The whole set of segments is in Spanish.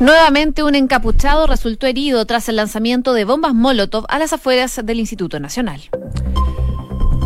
Nuevamente un encapuchado resultó herido tras el lanzamiento de bombas Molotov a las afueras del Instituto Nacional.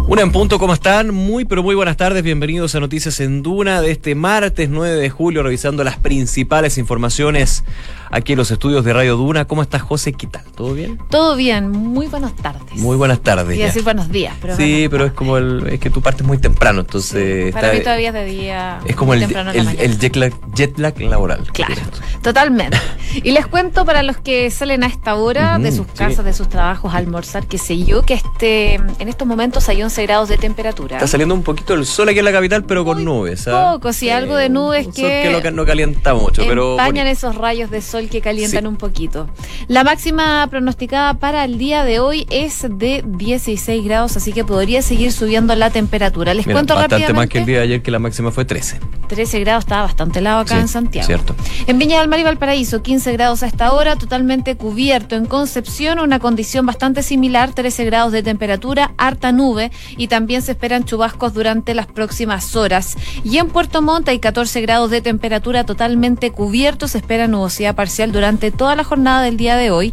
Una en punto, ¿cómo están? Muy, pero muy buenas tardes. Bienvenidos a Noticias en Duna de este martes 9 de julio, revisando las principales informaciones aquí en los estudios de Radio Duna. ¿Cómo estás, José? ¿Qué tal? ¿Todo bien? Todo bien. Muy buenas tardes. Muy buenas tardes. Y decir buenos días. Pero sí, pero es como el. Es que tú partes muy temprano, entonces. Sí, para mí todavía es de día. Es como el, el, jet, lag, jet, lag, laboral. Claro, totalmente. y les cuento para los que salen a esta hora de sus casas, de sus trabajos, a almorzar, qué sé yo, que este en estos momentos hay 11 grados de temperatura. Está saliendo un poquito el sol aquí en la capital, pero con nubes. ¿ah? Poco, sí, algo de nubes que. que no, calienta mucho, pero. Empañan esos rayos de sol que calientan un poquito. La máxima pronosticada para el día de hoy es de 16 grados, así que podría seguir subiendo la temperatura. Les cuento bastante rápidamente. más que el día de ayer, que la máxima fue 13. 13 grados, estaba bastante helado acá Sí, en Santiago. cierto. En Viña del Mar y Valparaíso, 15 grados a esta hora, totalmente cubierto. En Concepción, una condición bastante similar, 13 grados de temperatura, harta nube y también se esperan chubascos durante las próximas horas. Y en Puerto Montt hay 14 grados de temperatura totalmente cubierto, se espera nubosidad parcial durante toda la jornada del día de hoy.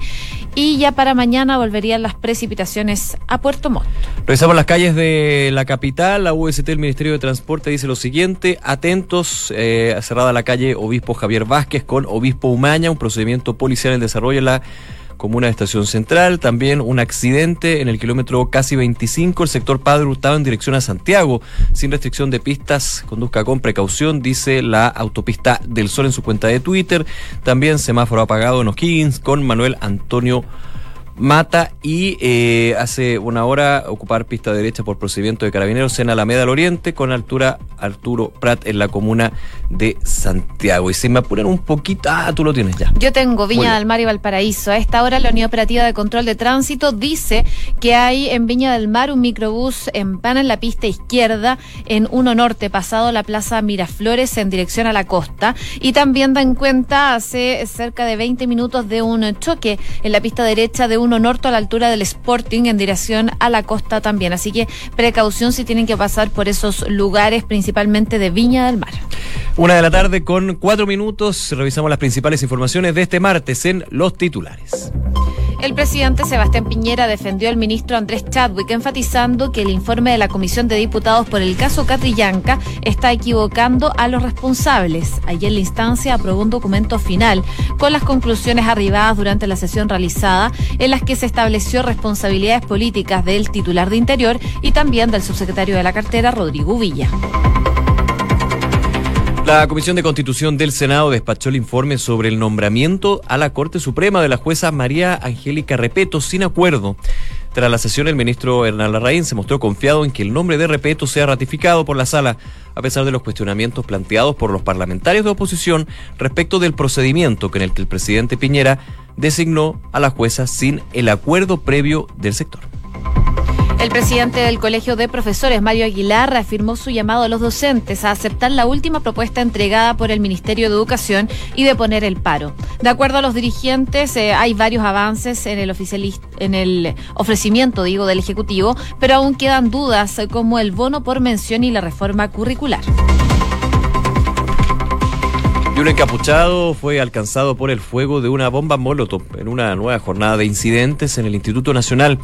Y ya para mañana volverían las precipitaciones a Puerto Montt. Revisamos las calles de la capital. La UST, el Ministerio de Transporte, dice lo siguiente: atentos, eh, cerrada la calle Obispo Javier Vázquez con Obispo Umaña, un procedimiento policial en desarrollo en la comuna de Estación Central. También un accidente en el kilómetro casi 25, el sector Padre Hurtado en dirección a Santiago, sin restricción de pistas. Conduzca con precaución, dice la autopista del Sol en su cuenta de Twitter. También semáforo apagado en O'Higgins con Manuel Antonio. Mata y eh, hace una hora ocupar pista derecha por procedimiento de carabineros en Alameda al Oriente con altura Arturo Prat en la comuna de Santiago. Y se me apuran un poquito. Ah, tú lo tienes ya. Yo tengo Viña del Mar y Valparaíso. A esta hora la Unidad Operativa de Control de Tránsito dice que hay en Viña del Mar un microbús en pana en la pista izquierda en 1 Norte, pasado la Plaza Miraflores en dirección a la costa. Y también dan cuenta hace cerca de 20 minutos de un choque en la pista derecha de 1 Norte a la altura del Sporting en dirección a la costa también. Así que precaución si tienen que pasar por esos lugares, principalmente de Viña del Mar. Una de la tarde con cuatro minutos. Revisamos las principales informaciones de este martes en los titulares. El presidente Sebastián Piñera defendió al ministro Andrés Chadwick, enfatizando que el informe de la Comisión de Diputados por el caso Catrillanca está equivocando a los responsables. Ayer la instancia aprobó un documento final con las conclusiones arribadas durante la sesión realizada, en las que se estableció responsabilidades políticas del titular de Interior y también del subsecretario de la cartera, Rodrigo Villa. La Comisión de Constitución del Senado despachó el informe sobre el nombramiento a la Corte Suprema de la jueza María Angélica Repeto sin acuerdo. Tras la sesión, el ministro Hernán Larraín se mostró confiado en que el nombre de Repeto sea ratificado por la sala, a pesar de los cuestionamientos planteados por los parlamentarios de oposición respecto del procedimiento con el que el presidente Piñera designó a la jueza sin el acuerdo previo del sector. El presidente del Colegio de Profesores, Mario Aguilar, reafirmó su llamado a los docentes a aceptar la última propuesta entregada por el Ministerio de Educación y de poner el paro. De acuerdo a los dirigentes, eh, hay varios avances en el, en el ofrecimiento, digo, del Ejecutivo, pero aún quedan dudas eh, como el bono por mención y la reforma curricular. Un encapuchado fue alcanzado por el fuego de una bomba molotov en una nueva jornada de incidentes en el Instituto Nacional.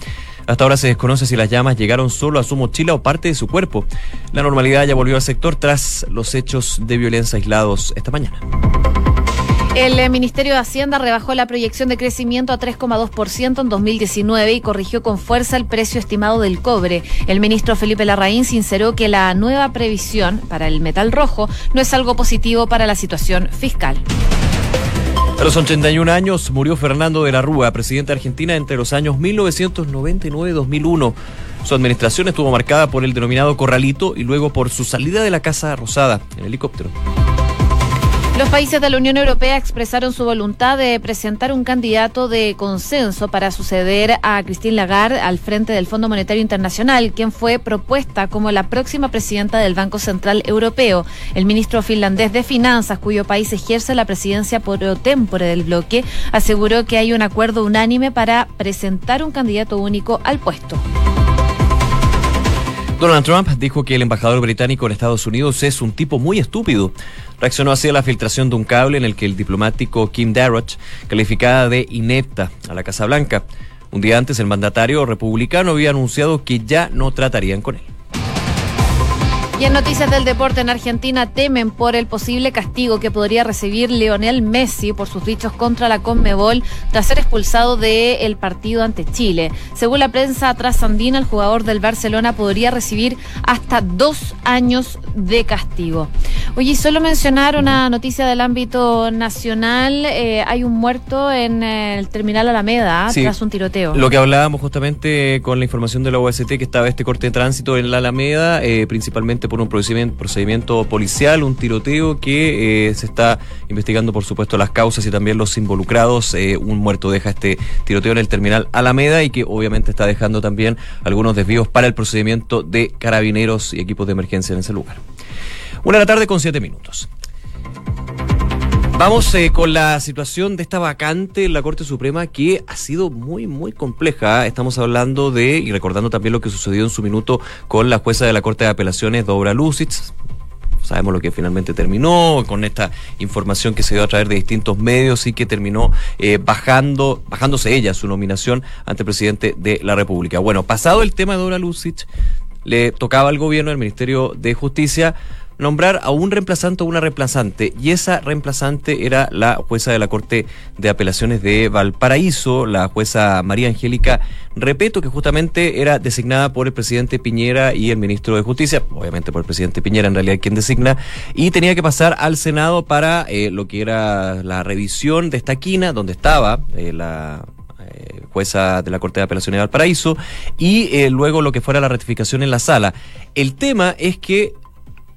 Hasta ahora se desconoce si las llamas llegaron solo a su mochila o parte de su cuerpo. La normalidad ya volvió al sector tras los hechos de violencia aislados esta mañana. El eh, Ministerio de Hacienda rebajó la proyección de crecimiento a 3,2% en 2019 y corrigió con fuerza el precio estimado del cobre. El ministro Felipe Larraín sinceró que la nueva previsión para el metal rojo no es algo positivo para la situación fiscal. A los 81 años murió Fernando de la Rúa, presidente de Argentina entre los años 1999 y 2001. Su administración estuvo marcada por el denominado corralito y luego por su salida de la Casa Rosada en helicóptero. Los países de la Unión Europea expresaron su voluntad de presentar un candidato de consenso para suceder a Christine Lagarde al frente del Fondo Monetario Internacional, quien fue propuesta como la próxima presidenta del Banco Central Europeo. El ministro finlandés de Finanzas, cuyo país ejerce la presidencia por tempore del bloque, aseguró que hay un acuerdo unánime para presentar un candidato único al puesto. Donald Trump dijo que el embajador británico en Estados Unidos es un tipo muy estúpido. Reaccionó así a la filtración de un cable en el que el diplomático Kim Darroch calificada de inepta a la Casa Blanca. Un día antes, el mandatario republicano había anunciado que ya no tratarían con él. Y en noticias del deporte en Argentina temen por el posible castigo que podría recibir Leonel Messi por sus dichos contra la Conmebol tras ser expulsado del partido ante Chile. Según la prensa trasandina, el jugador del Barcelona podría recibir hasta dos años de castigo. Oye, solo mencionar una noticia del ámbito nacional. Eh, hay un muerto en el terminal Alameda tras un tiroteo. Lo que hablábamos justamente con la información de la OST que estaba este corte de tránsito en la Alameda, eh, principalmente por un procedimiento, policial, un tiroteo que eh, se está investigando, por supuesto, las causas y también los involucrados. Eh, un muerto deja este tiroteo en el terminal Alameda y que obviamente está dejando también algunos desvíos para el procedimiento de carabineros y equipos de emergencia en ese lugar. Una de la tarde con siete minutos. Vamos eh, con la situación de esta vacante en la Corte Suprema que ha sido muy, muy compleja. Estamos hablando de, y recordando también lo que sucedió en su minuto con la jueza de la Corte de Apelaciones, Dobra Lucitz. Sabemos lo que finalmente terminó con esta información que se dio a través de distintos medios y que terminó eh, bajando, bajándose ella su nominación ante el presidente de la República. Bueno, pasado el tema de Dobra Lucich, le tocaba al gobierno, al Ministerio de Justicia, nombrar a un reemplazante o una reemplazante, y esa reemplazante era la jueza de la Corte de Apelaciones de Valparaíso, la jueza María Angélica Repeto, que justamente era designada por el presidente Piñera y el ministro de Justicia, obviamente por el presidente Piñera en realidad quien designa, y tenía que pasar al Senado para eh, lo que era la revisión de esta quina, donde estaba eh, la eh, jueza de la Corte de Apelaciones de Valparaíso, y luego lo que fuera la ratificación en la sala. El tema es que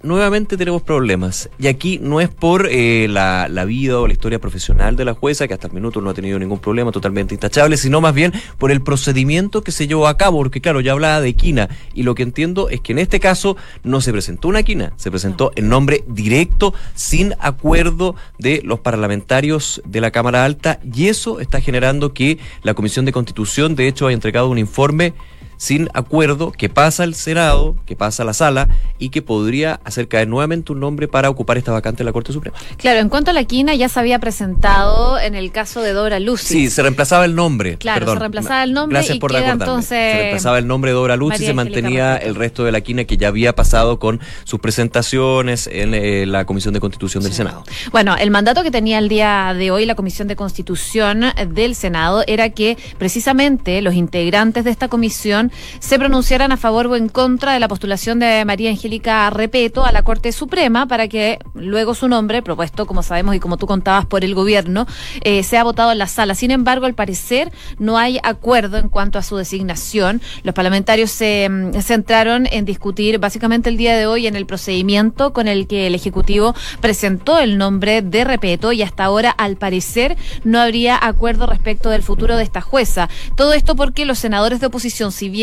nuevamente tenemos problemas. Y aquí no es por eh, la, la, vida o la historia profesional de la jueza, que hasta el minuto no ha tenido ningún problema, totalmente intachable, sino más bien por el procedimiento que se llevó a cabo, porque claro, ya hablaba de quina, y lo que entiendo es que en este caso no se presentó una quina, se presentó en nombre directo, sin acuerdo de los parlamentarios de la Cámara Alta, y eso está generando que la Comisión de Constitución, de hecho, haya entregado un informe sin acuerdo que pasa al Senado, que pasa a la sala y que podría hacer caer nuevamente un nombre para ocupar esta vacante en la Corte Suprema. Claro, en cuanto a la quina ya se había presentado en el caso de Dora Lucy. Sí, se reemplazaba el nombre. Claro, se reemplazaba el nombre Gracias por entonces Se reemplazaba el nombre de Dora Lucy y se mantenía el resto de la quina que ya había pasado con sus presentaciones en eh, la Comisión de Constitución del Senado. Bueno, el mandato que tenía el día de hoy la Comisión de Constitución del Senado era que precisamente los integrantes de esta comisión se pronunciaran a favor o en contra de la postulación de María Angélica Repeto a la Corte Suprema para que luego su nombre, propuesto, como sabemos y como tú contabas, por el gobierno, eh, sea votado en la sala. Sin embargo, al parecer no hay acuerdo en cuanto a su designación. Los parlamentarios se mm, centraron en discutir básicamente el día de hoy en el procedimiento con el que el Ejecutivo presentó el nombre de Repeto y hasta ahora, al parecer, no habría acuerdo respecto del futuro de esta jueza. Todo esto porque los senadores de oposición, si bien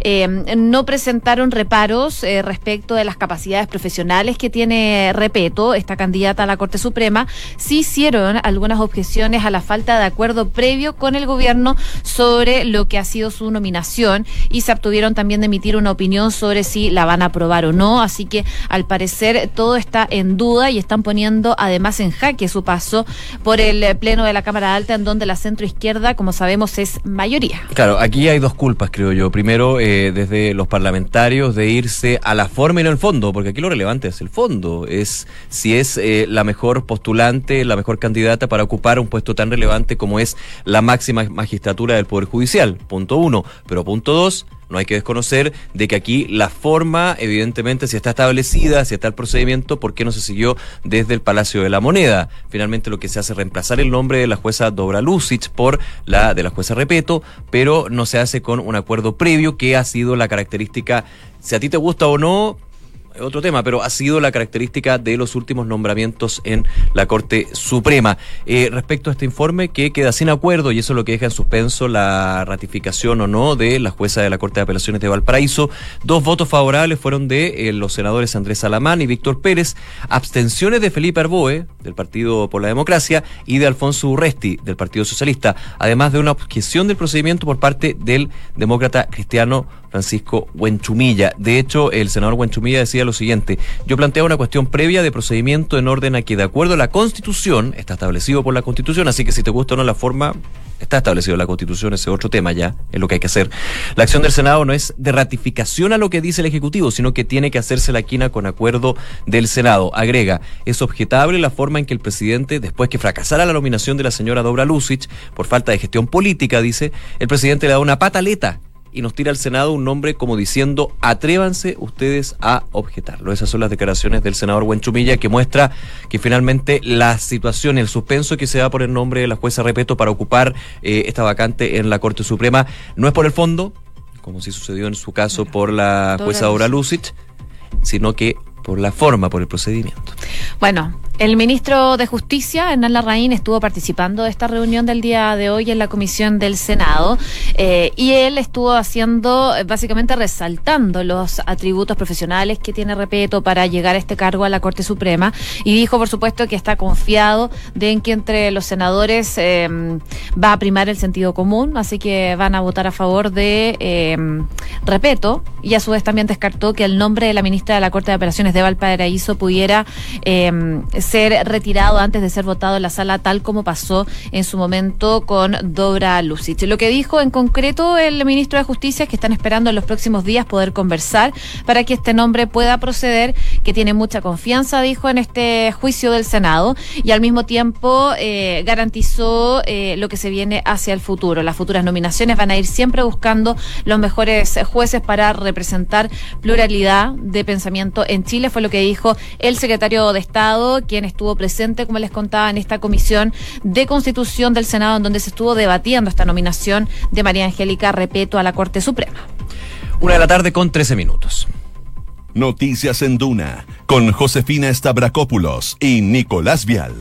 eh, no presentaron reparos eh, respecto de las capacidades profesionales que tiene Repeto, esta candidata a la Corte Suprema, sí hicieron algunas objeciones a la falta de acuerdo previo con el gobierno sobre lo que ha sido su nominación y se obtuvieron también de emitir una opinión sobre si la van a aprobar o no. Así que al parecer todo está en duda y están poniendo además en jaque su paso por el Pleno de la Cámara Alta, en donde la centro izquierda, como sabemos, es mayoría. Claro, aquí hay dos culpas, creo yo primero eh, desde los parlamentarios de irse a la forma y no al fondo, porque aquí lo relevante es el fondo, es si es eh, la mejor postulante, la mejor candidata para ocupar un puesto tan relevante como es la máxima magistratura del Poder Judicial, punto uno. Pero punto dos, no hay que desconocer de que aquí la forma, evidentemente, si está establecida, si está el procedimiento, ¿por qué no se siguió desde el Palacio de la Moneda? Finalmente lo que se hace es reemplazar el nombre de la jueza Dobra Lucic por la de la jueza Repeto, pero no se hace con un acuerdo previo que ha sido la característica, si a ti te gusta o no, otro tema, pero ha sido la característica de los últimos nombramientos en la Corte Suprema. Eh, respecto a este informe que queda sin acuerdo, y eso es lo que deja en suspenso la ratificación o no de la jueza de la Corte de Apelaciones de Valparaíso, dos votos favorables fueron de eh, los senadores Andrés Salamán y Víctor Pérez, abstenciones de Felipe Arboe, del Partido por la Democracia, y de Alfonso Urresti, del Partido Socialista, además de una objeción del procedimiento por parte del demócrata cristiano Francisco Huenchumilla. De hecho, el senador Huenchumilla decía lo siguiente, yo planteo una cuestión previa de procedimiento en orden a que de acuerdo a la Constitución, está establecido por la Constitución, así que si te gusta o no la forma, está establecido en la Constitución, ese otro tema ya, es lo que hay que hacer. La acción del Senado no es de ratificación a lo que dice el Ejecutivo, sino que tiene que hacerse la quina con acuerdo del Senado. Agrega, es objetable la forma en que el presidente, después que fracasara la nominación de la señora Dobra Lucic por falta de gestión política, dice, el presidente le da una pataleta y nos tira al Senado un nombre como diciendo atrévanse ustedes a objetarlo. Esas son las declaraciones del senador Buenchumilla que muestra que finalmente la situación, el suspenso que se da por el nombre de la jueza Repeto para ocupar eh, esta vacante en la Corte Suprema no es por el fondo, como si sucedió en su caso por la jueza Dora Lucic, sino que por la forma, por el procedimiento. Bueno, el ministro de Justicia, Hernán Larraín, estuvo participando de esta reunión del día de hoy en la comisión del Senado eh, y él estuvo haciendo, básicamente resaltando los atributos profesionales que tiene Repeto para llegar a este cargo a la Corte Suprema y dijo, por supuesto, que está confiado de en que entre los senadores eh, va a primar el sentido común, así que van a votar a favor de eh, Repeto y a su vez también descartó que el nombre de la ministra de la Corte de Operaciones de Valparaíso pudiera ser retirado antes de ser votado en la sala, tal como pasó en su momento con Dobra Lucic. Lo que dijo en concreto el ministro de Justicia es que están esperando en los próximos días poder conversar para que este nombre pueda proceder, que tiene mucha confianza, dijo, en este juicio del Senado y al mismo tiempo eh, garantizó eh, lo que se viene hacia el futuro. Las futuras nominaciones van a ir siempre buscando los mejores jueces para representar pluralidad de pensamiento en Chile, fue lo que dijo el secretario de Estado, que quien estuvo presente, como les contaba, en esta comisión de Constitución del Senado, en donde se estuvo debatiendo esta nominación de María Angélica Repeto a la Corte Suprema. Una de la tarde con 13 minutos. Noticias en Duna, con Josefina Stavrakopoulos y Nicolás Vial.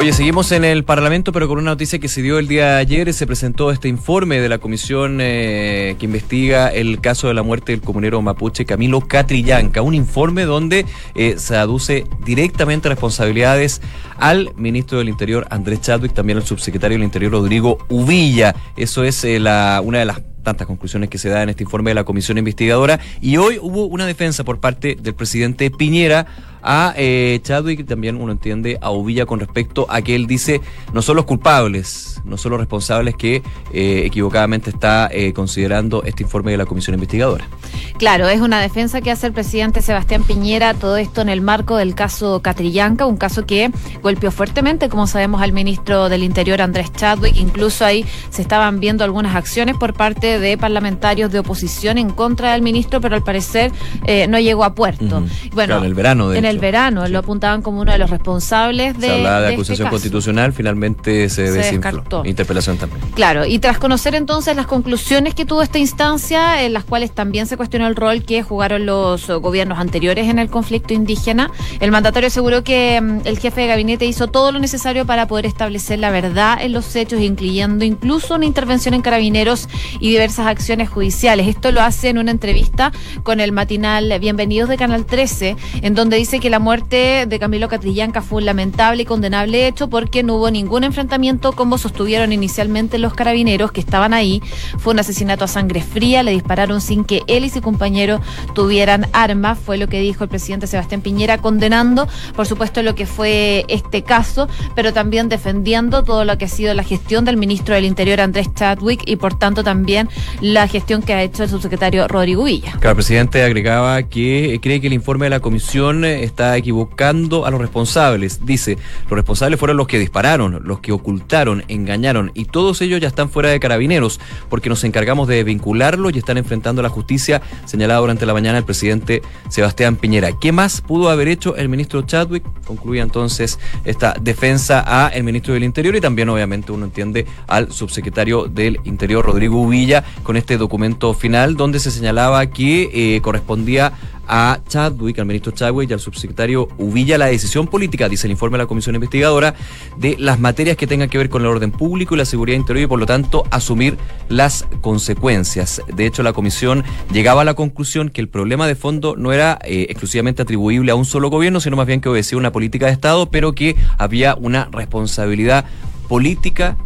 Oye, seguimos en el Parlamento, pero con una noticia que se dio el día de ayer. Se presentó este informe de la comisión eh, que investiga el caso de la muerte del comunero mapuche Camilo Catrillanca. Un informe donde eh, se aduce directamente responsabilidades al ministro del Interior Andrés Chadwick, también al subsecretario del Interior Rodrigo Uvilla. Eso es eh, la, una de las tantas conclusiones que se da en este informe de la comisión investigadora. Y hoy hubo una defensa por parte del presidente Piñera a eh, Chadwick, también uno entiende a Uvilla con respecto a que él dice no son los culpables, no son los responsables que eh, equivocadamente está eh, considerando este informe de la comisión investigadora. Claro, es una defensa que hace el presidente Sebastián Piñera, todo esto en el marco del caso Catrillanca, un caso que golpeó fuertemente, como sabemos, al ministro del Interior Andrés Chadwick. Incluso ahí se estaban viendo algunas acciones por parte de parlamentarios de oposición en contra del ministro, pero al parecer eh, no llegó a puerto. Bueno, en el verano, de En el verano, lo apuntaban como uno de los responsables de. Se hablaba de, este acusación constitucional, finalmente se, se descartó. Interpelación también. Claro, y tras conocer entonces las conclusiones que tuvo esta instancia, en las cuales también se cuestionó el rol que jugaron los gobiernos anteriores en el conflicto indígena, el mandatario aseguró que mm, el jefe de gabinete hizo todo lo necesario para poder establecer la verdad en los hechos, incluyendo incluso una intervención en carabineros y diversas acciones judiciales. Esto lo hace en una entrevista con el matinal Bienvenidos de Canal 13, en donde dice que la muerte de Camilo Catrillanca fue un lamentable y condenable hecho porque no hubo ningún enfrentamiento como sostuvieron inicialmente los carabineros que estaban ahí. Fue un asesinato a sangre fría, le dispararon sin que él y su compañero tuvieran armas, fue lo que dijo el presidente Sebastián Piñera, condenando, por supuesto, lo que fue este caso, pero también defendiendo todo lo que ha sido la gestión del ministro del Interior, Andrés Chadwick, y por tanto también la gestión que ha hecho el subsecretario Rodrigo Villa. Claro, el presidente agregaba que cree que el informe de la comisión está equivocando a los responsables. Dice, los responsables fueron los que dispararon, los que ocultaron, engañaron, y todos ellos ya están fuera de carabineros, porque nos encargamos de vincularlos y están enfrentando a la justicia, señalado durante la mañana el presidente Sebastián Piñera. ¿Qué más pudo haber hecho el ministro Chadwick? Concluye entonces esta defensa a el ministro del Interior y también obviamente uno entiende al subsecretario del Interior Rodrigo Villa con este documento final donde se señalaba que eh, correspondía a Chadwick, al ministro Chadwick y al subsecretario Uvilla la decisión política, dice el informe de la comisión investigadora, de las materias que tengan que ver con el orden público y la seguridad interior y por lo tanto asumir las consecuencias. De hecho, la comisión llegaba a la conclusión que el problema de fondo no era eh, exclusivamente atribuible a un solo gobierno, sino más bien que obedecía una política de Estado, pero que había una responsabilidad política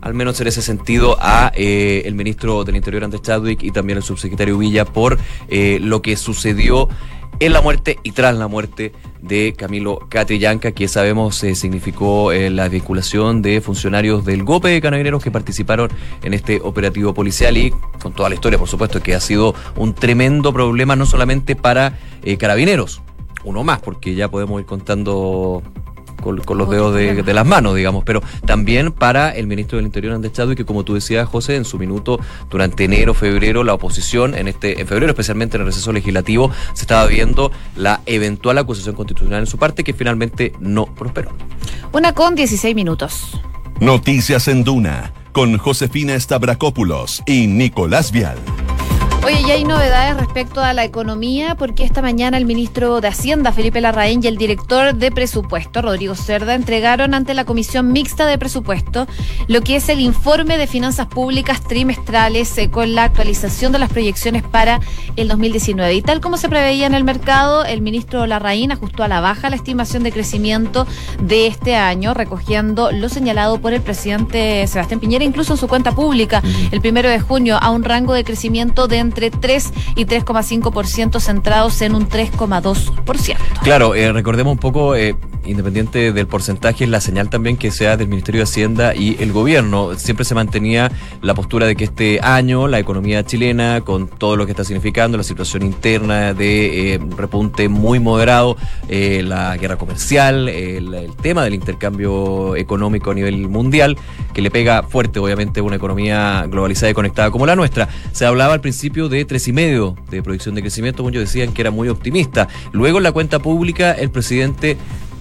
al menos en ese sentido, a eh, el ministro del Interior, Andrés Chadwick, y también el subsecretario Villa por eh, lo que sucedió en la muerte y tras la muerte de Camilo Catrillanca, que sabemos eh, significó la vinculación de funcionarios del GOPE de Carabineros que participaron en este operativo policial y con toda la historia, por supuesto, que ha sido un tremendo problema no solamente para Carabineros, uno más, porque ya podemos ir contando con, los dedos de, las manos, digamos, pero también para el ministro del Interior, Andrés y que como tú decías, José, en su minuto, durante enero, febrero, la oposición, en este, en febrero especialmente en el receso legislativo, se estaba viendo la eventual acusación constitucional en su parte, que finalmente no prosperó. Una con 16 minutos. Noticias en Duna, con Josefina Stavrakopoulos y Nicolás Vial. Oye, ya hay novedades respecto a la economía porque esta mañana el ministro de Hacienda, Felipe Larraín, y el director de presupuesto, Rodrigo Cerda, entregaron ante la Comisión Mixta de Presupuesto lo que es el informe de finanzas públicas trimestrales eh, con la actualización de las proyecciones para el 2019. Y tal como se preveía en el mercado, el ministro Larraín ajustó a la baja la estimación de crecimiento de este año, recogiendo lo señalado por el presidente Sebastián Piñera, incluso en su cuenta pública, el primero de junio, a un rango de crecimiento de entre 3 y 3,5% centrados en un 3,2%. Claro, eh, recordemos un poco, eh, independiente del porcentaje, la señal también que sea del Ministerio de Hacienda y el gobierno. Siempre se mantenía la postura de que este año la economía chilena, con todo lo que está significando, la situación interna de eh, repunte muy moderado, la guerra comercial, el, el, tema del intercambio económico a nivel mundial, que le pega fuerte, obviamente, una economía globalizada y conectada como la nuestra. Se hablaba al principio de tres y medio de proyección de crecimiento, muchos decían que era muy optimista. Luego en la cuenta pública, el presidente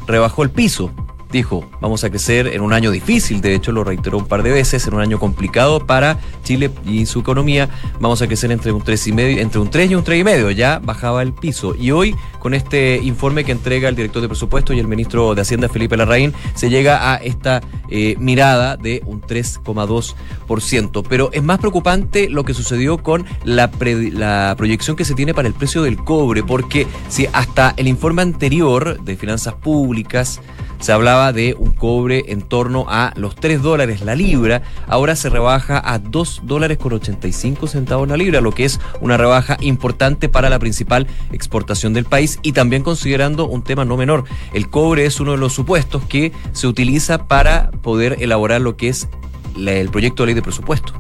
rebajó el piso. Dijo, vamos a crecer en un año difícil, de hecho lo reiteró un par de veces, en un año complicado para Chile y su economía, vamos a crecer entre un tres y medio, entre un 3 y un 3 y medio, ya bajaba el piso. Y hoy, con este informe que entrega el director de presupuesto y el ministro de Hacienda, Felipe Larraín, se llega a esta eh, mirada de un 3,2%. Pero es más preocupante lo que sucedió con la, la proyección que se tiene para el precio del cobre, porque si hasta el informe anterior de finanzas públicas, se hablaba de un cobre en torno a los 3 dólares la libra, ahora se rebaja a 2 dólares con 85 centavos la libra, lo que es una rebaja importante para la principal exportación del país y también considerando un tema no menor, el cobre es uno de los supuestos que se utiliza para poder elaborar lo que es el proyecto de ley de presupuesto,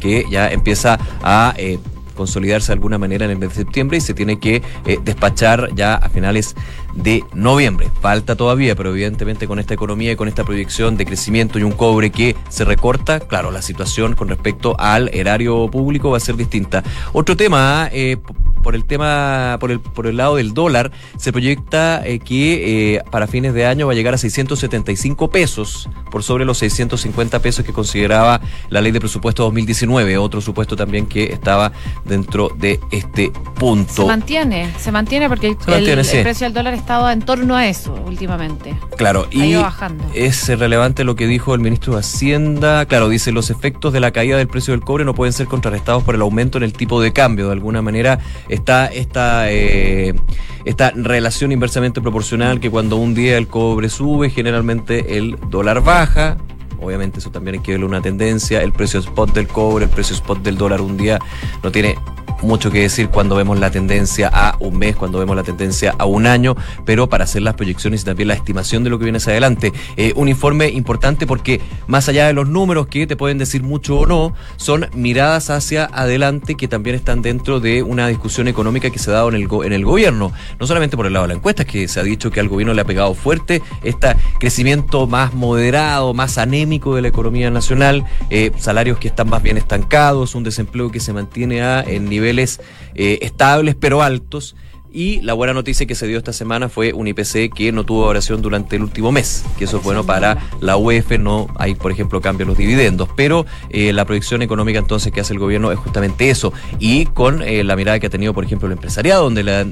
que ya empieza a... Eh, consolidarse de alguna manera en el mes de septiembre y se tiene que eh, despachar ya a finales de noviembre. Falta todavía, pero evidentemente con esta economía y con esta proyección de crecimiento y un cobre que se recorta, claro, la situación con respecto al erario público va a ser distinta. Otro tema, eh, por el tema, por el, por el lado del dólar, se proyecta eh, que eh, para fines de año va a llegar a 675 pesos, por sobre los 650 pesos que consideraba la ley de presupuesto 2019, otro supuesto también que estaba dentro de este punto. Se mantiene, se mantiene porque el, precio del dólar estaba en torno a eso últimamente. Claro, y es relevante lo que dijo el ministro de Hacienda. Claro, dice los efectos de la caída del precio del cobre no pueden ser contrarrestados por el aumento en el tipo de cambio. De alguna manera está esta, eh, esta relación inversamente proporcional que cuando un día el cobre sube, generalmente el dólar baja. Obviamente eso también hay que verle una tendencia. El precio spot del cobre, el precio spot del dólar un día no tiene mucho que decir cuando vemos la tendencia a un mes, cuando vemos la tendencia a un año, pero para hacer las proyecciones y también la estimación de lo que viene hacia adelante. Eh, un informe importante porque más allá de los números que te pueden decir mucho o no, son miradas hacia adelante que también están dentro de una discusión económica que se ha dado en el, en el gobierno, no solamente por el lado de la encuesta, que se ha dicho que al gobierno le ha pegado fuerte este crecimiento más moderado, más anémico de la economía nacional, eh, salarios que están más bien estancados, un desempleo que se mantiene a en nivel eh, estables pero altos. Y la buena noticia que se dio esta semana fue un IPC que no tuvo oración durante el último mes, que eso es bueno para la UEF, no hay, por ejemplo, cambios en los dividendos, pero eh, la proyección económica entonces que hace el gobierno es justamente eso, y con eh, la mirada que ha tenido, por ejemplo, el empresariado, donde le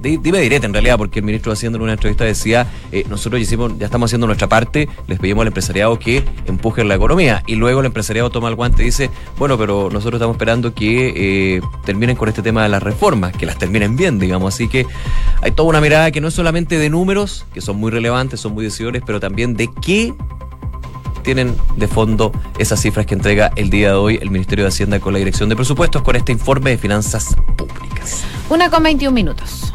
dime direte en realidad, porque el ministro de Hacienda en una entrevista decía, eh, nosotros ya estamos haciendo nuestra parte, les pedimos al empresariado que empujen la economía. Y luego el empresariado toma el guante y dice, bueno, pero nosotros estamos esperando que eh, terminen con este tema de las reformas, que las terminen bien, digamos. Así que hay toda una mirada que no es solamente de números, que son muy relevantes, son muy decidores, pero también de qué tienen de fondo esas cifras que entrega el día de hoy el Ministerio de Hacienda con la Dirección de Presupuestos con este informe de finanzas públicas. Una con 21 minutos.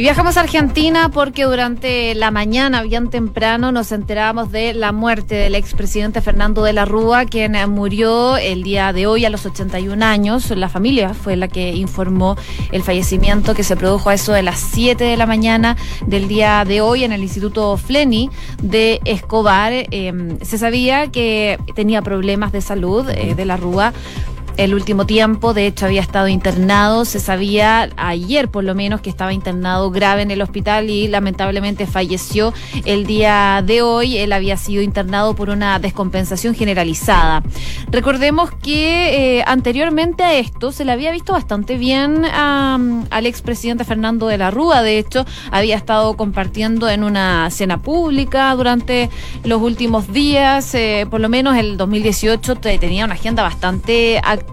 Y viajamos a Argentina porque durante la mañana, bien temprano, nos enterábamos de la muerte del expresidente Fernando de la Rúa, quien murió el día de hoy a los 81 años. La familia fue la que informó el fallecimiento que se produjo a eso de las 7 de la mañana del día de hoy en el Instituto Fleni de Escobar. Em, se sabía que tenía problemas de salud eh, de la Rúa el último tiempo. De hecho, había estado internado. Se sabía ayer, por lo menos, que estaba internado grave en el hospital y lamentablemente falleció el día de hoy. Él había sido internado por una descompensación generalizada. Recordemos que eh, anteriormente a esto se le había visto bastante bien al expresidente Fernando de la Rúa. De hecho, había estado compartiendo en una cena pública durante los últimos días. Eh, por lo menos el 2018 tenía una agenda bastante activa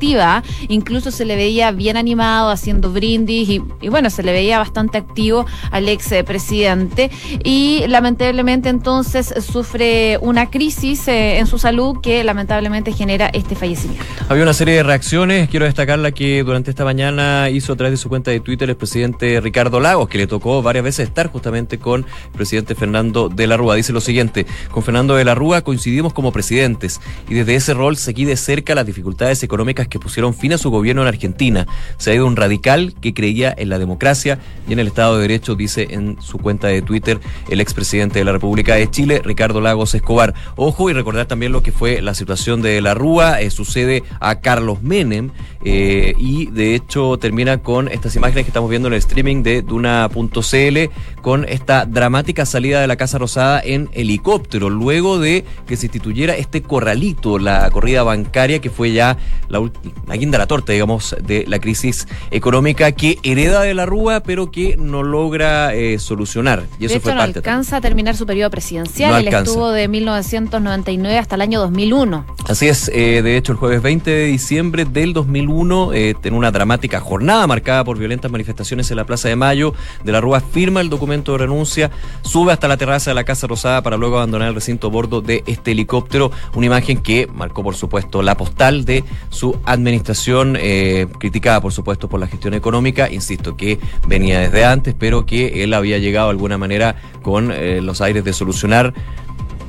incluso se le veía bien animado haciendo brindis y, bueno, se le veía bastante activo al ex presidente y lamentablemente entonces sufre una crisis eh, en su salud que lamentablemente genera este fallecimiento. Había una serie de reacciones, quiero destacar la que durante esta mañana hizo a través de su cuenta de Twitter el presidente Ricardo Lagos, que le tocó varias veces estar justamente con el presidente Fernando de la Rúa. Dice lo siguiente, con Fernando de la Rúa coincidimos como presidentes y desde ese rol seguí de cerca las dificultades económicas que pusieron fin a su gobierno en Argentina. Se ha ido un radical que creía en la democracia y en el Estado de Derecho, dice en su cuenta de Twitter el expresidente de la República de Chile, Ricardo Lagos Escobar. Ojo y recordar también lo que fue la situación de la Rúa, eh, sucede a Carlos Menem eh, y de hecho termina con estas imágenes que estamos viendo en el streaming de Duna.cl con esta dramática salida de la Casa Rosada en helicóptero, luego de que se instituyera este corralito, la corrida bancaria que fue ya la, la guinda la torta, digamos, de la crisis económica que hereda de la Rúa, pero que no logra eh, solucionar. Y eso fue no alcanza a terminar su periodo presidencial. Él estuvo de 1999 hasta el año 2001. Así es, eh, de hecho, el jueves 20 de diciembre del 2001, eh, en una dramática jornada marcada por violentas manifestaciones en la Plaza de Mayo, de la Rúa firma el documento de renuncia, sube hasta la terraza de la Casa Rosada para luego abandonar el recinto a bordo de este helicóptero, una imagen que marcó, por supuesto, la postal de su administración, eh, criticada por supuesto por la gestión económica, insisto que venía desde antes, pero que él había llegado de alguna manera con eh, los aires de solucionar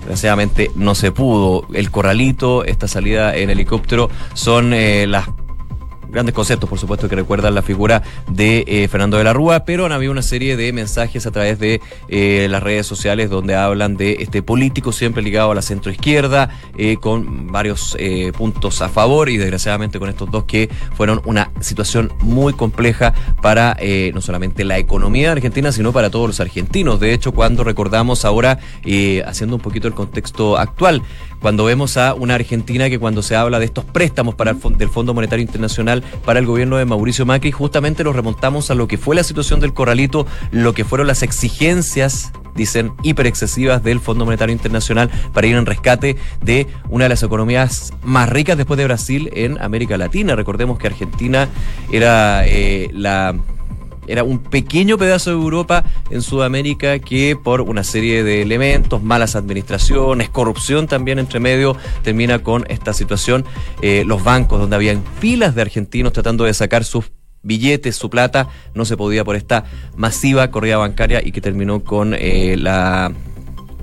desgraciadamente no se pudo. El corralito, esta salida en helicóptero son eh, las grandes conceptos, por supuesto, que recuerdan la figura de eh, Fernando de la Rúa, pero han habido una serie de mensajes a través de eh, las redes sociales donde hablan de este político siempre ligado a la centroizquierda, eh, con varios puntos a favor y desgraciadamente con estos dos que fueron una situación muy compleja para no solamente la economía Argentina, sino para todos los argentinos. De hecho, cuando recordamos ahora, haciendo un poquito el contexto actual, cuando vemos a una Argentina que cuando se habla de estos préstamos para el del Fondo Monetario Internacional para el gobierno de Mauricio Macri, justamente nos remontamos a lo que fue la situación del corralito, lo que fueron las exigencias dicen excesivas del Fondo Monetario Internacional para ir en rescate de una de las economías más ricas después de Brasil en América Latina. Recordemos que Argentina era eh, la era un pequeño pedazo de Europa en Sudamérica que por una serie de elementos, malas administraciones, corrupción también entre medio, termina con esta situación. Eh, los bancos donde habían filas de argentinos tratando de sacar sus billetes, su plata, no se podía por esta masiva corrida bancaria y que terminó con eh, la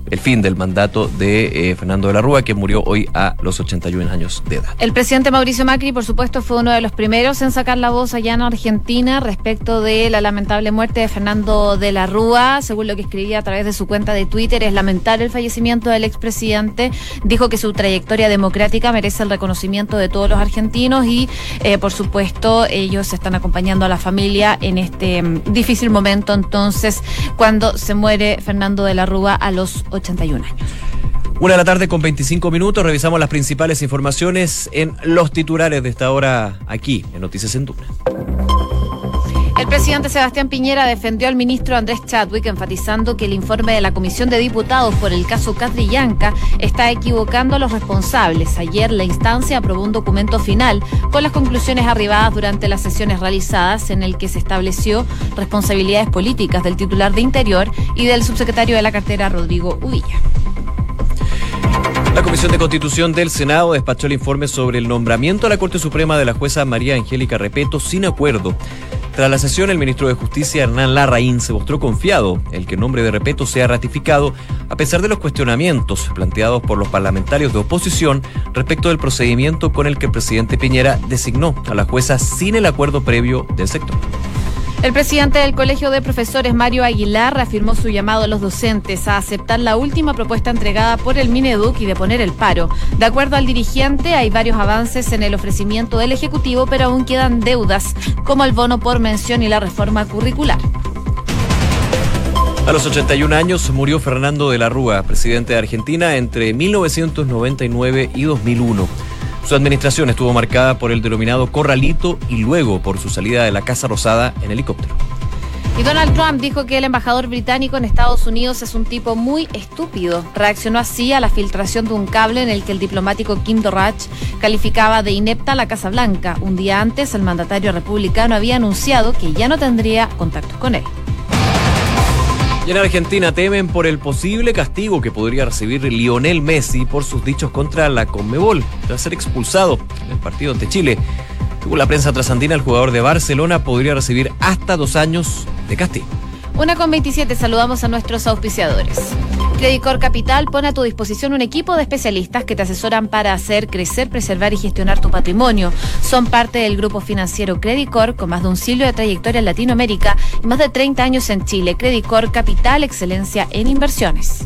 el fin del mandato de eh, Fernando de la Rúa, que murió hoy a los 81 años de edad. El presidente Mauricio Macri, por supuesto, fue uno de los primeros en sacar la voz allá en Argentina respecto de la lamentable muerte de Fernando de la Rúa. Según lo que escribía a través de su cuenta de Twitter, es lamentable el fallecimiento del expresidente. Dijo que su trayectoria democrática merece el reconocimiento de todos los argentinos y, eh, por supuesto, ellos están acompañando a la familia en este mm, difícil momento. Entonces, cuando se muere Fernando de la Rúa a los 81 años. Una de la tarde con 25 minutos, revisamos las principales informaciones en los titulares de esta hora aquí, en Noticias en Duna. El presidente Sebastián Piñera defendió al ministro Andrés Chadwick enfatizando que el informe de la Comisión de Diputados por el caso Catrillanca está equivocando a los responsables. Ayer la instancia aprobó un documento final con las conclusiones arribadas durante las sesiones realizadas en el que se estableció responsabilidades políticas del titular de Interior y del subsecretario de la cartera Rodrigo Uvilla. La Comisión de Constitución del Senado despachó el informe sobre el nombramiento a la Corte Suprema de la jueza María Angélica Repeto sin acuerdo. Tras la sesión, el ministro de Justicia, Hernán Larraín, se mostró confiado en que el nombre de Repeto sea ratificado, a pesar de los cuestionamientos planteados por los parlamentarios de oposición respecto del procedimiento con el que el presidente Piñera designó a la jueza sin el acuerdo previo del sector. El presidente del Colegio de Profesores, Mario Aguilar, reafirmó su llamado a los docentes a aceptar la última propuesta entregada por el Mineduc y de poner el paro. De acuerdo al dirigente, hay varios avances en el ofrecimiento del Ejecutivo, pero aún quedan deudas, como el bono por mención y la reforma curricular. A los 81 años murió Fernando de la Rúa, presidente de Argentina, entre 1999 y 2001. Su administración estuvo marcada por el denominado corralito y luego por su salida de la Casa Rosada en helicóptero. Y Donald Trump dijo que el embajador británico en Estados Unidos es un tipo muy estúpido. Reaccionó así a la filtración de un cable en el que el diplomático Kim Dorrach calificaba de inepta a la Casa Blanca. Un día antes, el mandatario republicano había anunciado que ya no tendría contactos con él. Y en Argentina temen por el posible castigo que podría recibir Lionel Messi por sus dichos contra la Conmebol tras ser expulsado en el partido ante Chile. Según la prensa trasandina, el jugador de Barcelona podría recibir hasta dos años de castigo. Una con 27, saludamos a nuestros auspiciadores. Credicor Capital pone a tu disposición un equipo de especialistas que te asesoran para hacer crecer, preservar y gestionar tu patrimonio. Son parte del grupo financiero Credicor con más de un siglo de trayectoria en Latinoamérica y más de 30 años en Chile. Credicor Capital, excelencia en inversiones.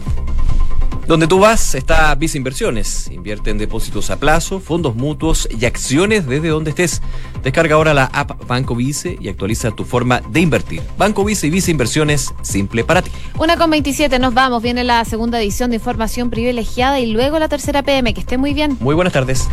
Donde tú vas está Visa Inversiones. Invierte en depósitos a plazo, fondos mutuos y acciones desde donde estés. Descarga ahora la app Banco Vice y actualiza tu forma de invertir. Banco Vice y Visa Inversiones, simple para ti. Una con 27, nos vamos. Viene la segunda edición de Información Privilegiada y luego la tercera PM. Que esté muy bien. Muy buenas tardes.